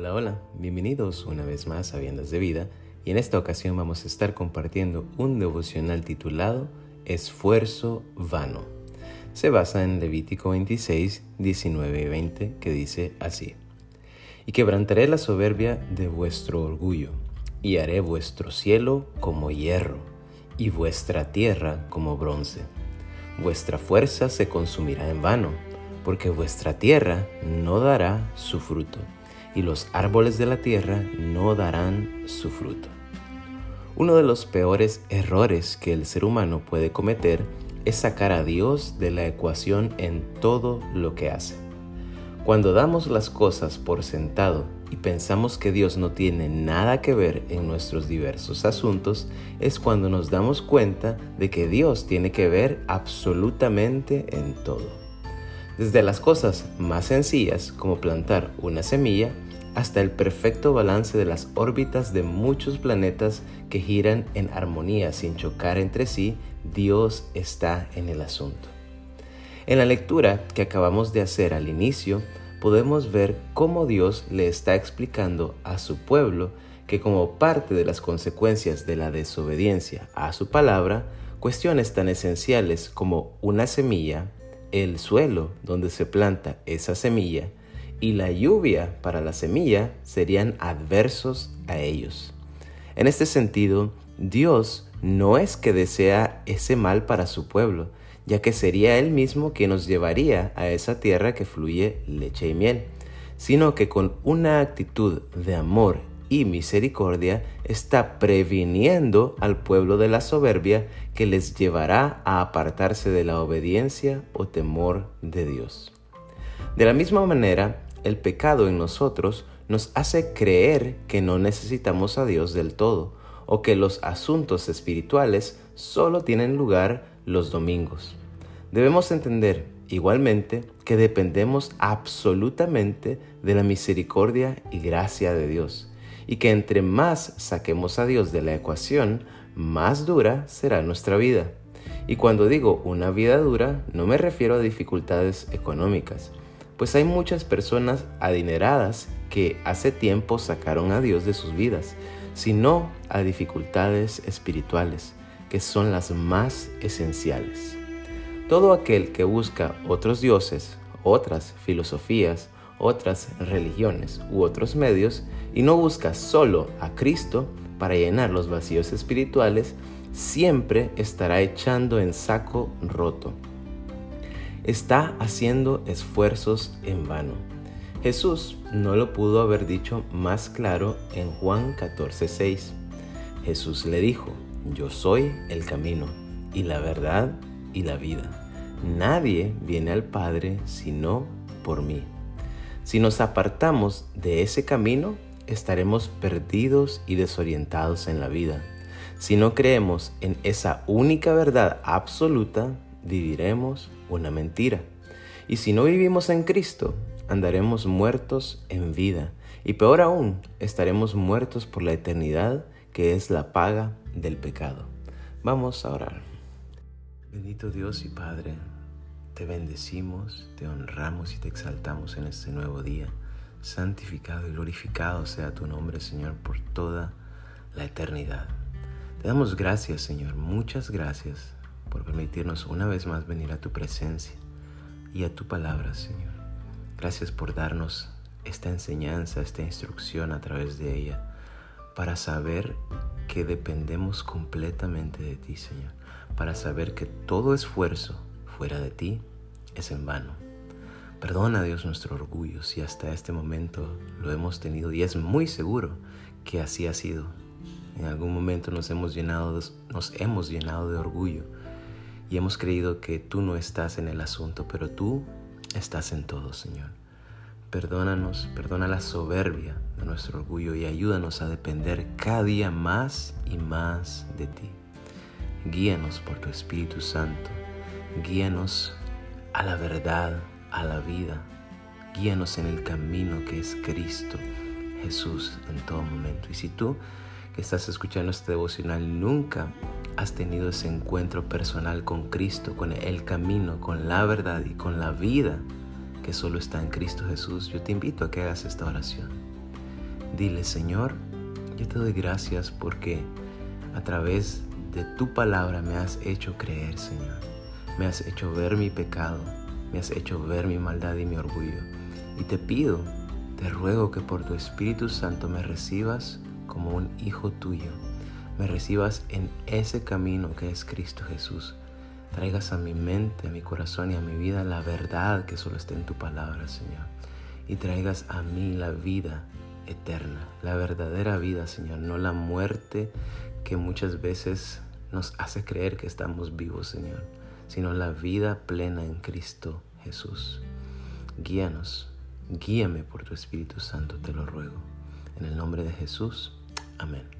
Hola, hola, bienvenidos una vez más a Viandas de Vida y en esta ocasión vamos a estar compartiendo un devocional titulado Esfuerzo Vano. Se basa en Levítico 26, 19 y 20 que dice así. Y quebrantaré la soberbia de vuestro orgullo y haré vuestro cielo como hierro y vuestra tierra como bronce. Vuestra fuerza se consumirá en vano, porque vuestra tierra no dará su fruto y los árboles de la tierra no darán su fruto. Uno de los peores errores que el ser humano puede cometer es sacar a Dios de la ecuación en todo lo que hace. Cuando damos las cosas por sentado y pensamos que Dios no tiene nada que ver en nuestros diversos asuntos, es cuando nos damos cuenta de que Dios tiene que ver absolutamente en todo desde las cosas más sencillas como plantar una semilla hasta el perfecto balance de las órbitas de muchos planetas que giran en armonía sin chocar entre sí, Dios está en el asunto. En la lectura que acabamos de hacer al inicio, podemos ver cómo Dios le está explicando a su pueblo que como parte de las consecuencias de la desobediencia a su palabra, cuestiones tan esenciales como una semilla, el suelo donde se planta esa semilla y la lluvia para la semilla serían adversos a ellos. En este sentido, Dios no es que desea ese mal para su pueblo, ya que sería Él mismo quien nos llevaría a esa tierra que fluye leche y miel, sino que con una actitud de amor y misericordia está previniendo al pueblo de la soberbia que les llevará a apartarse de la obediencia o temor de Dios. De la misma manera, el pecado en nosotros nos hace creer que no necesitamos a Dios del todo o que los asuntos espirituales solo tienen lugar los domingos. Debemos entender igualmente que dependemos absolutamente de la misericordia y gracia de Dios y que entre más saquemos a Dios de la ecuación, más dura será nuestra vida. Y cuando digo una vida dura, no me refiero a dificultades económicas, pues hay muchas personas adineradas que hace tiempo sacaron a Dios de sus vidas, sino a dificultades espirituales, que son las más esenciales. Todo aquel que busca otros dioses, otras filosofías, otras religiones u otros medios y no busca solo a Cristo para llenar los vacíos espirituales, siempre estará echando en saco roto. Está haciendo esfuerzos en vano. Jesús no lo pudo haber dicho más claro en Juan 14:6. Jesús le dijo, yo soy el camino y la verdad y la vida. Nadie viene al Padre sino por mí. Si nos apartamos de ese camino, estaremos perdidos y desorientados en la vida. Si no creemos en esa única verdad absoluta, viviremos una mentira. Y si no vivimos en Cristo, andaremos muertos en vida. Y peor aún, estaremos muertos por la eternidad, que es la paga del pecado. Vamos a orar. Bendito Dios y Padre te bendecimos, te honramos y te exaltamos en este nuevo día. Santificado y glorificado sea tu nombre, Señor, por toda la eternidad. Te damos gracias, Señor, muchas gracias por permitirnos una vez más venir a tu presencia y a tu palabra, Señor. Gracias por darnos esta enseñanza, esta instrucción a través de ella, para saber que dependemos completamente de ti, Señor, para saber que todo esfuerzo fuera de ti es en vano. Perdona Dios nuestro orgullo si hasta este momento lo hemos tenido y es muy seguro que así ha sido. En algún momento nos hemos llenado nos hemos llenado de orgullo y hemos creído que tú no estás en el asunto, pero tú estás en todo, Señor. Perdónanos, perdona la soberbia de nuestro orgullo y ayúdanos a depender cada día más y más de ti. Guíanos por tu Espíritu Santo. Guíanos a la verdad, a la vida. Guíanos en el camino que es Cristo Jesús en todo momento. Y si tú que estás escuchando este devocional nunca has tenido ese encuentro personal con Cristo, con el camino, con la verdad y con la vida que solo está en Cristo Jesús, yo te invito a que hagas esta oración. Dile, Señor, yo te doy gracias porque a través de tu palabra me has hecho creer, Señor. Me has hecho ver mi pecado, me has hecho ver mi maldad y mi orgullo. Y te pido, te ruego que por tu Espíritu Santo me recibas como un hijo tuyo, me recibas en ese camino que es Cristo Jesús. Traigas a mi mente, a mi corazón y a mi vida la verdad que solo está en tu palabra, Señor. Y traigas a mí la vida eterna, la verdadera vida, Señor, no la muerte que muchas veces nos hace creer que estamos vivos, Señor, sino la vida plena en Cristo Jesús. Guíanos, guíame por tu Espíritu Santo, te lo ruego. En el nombre de Jesús, amén.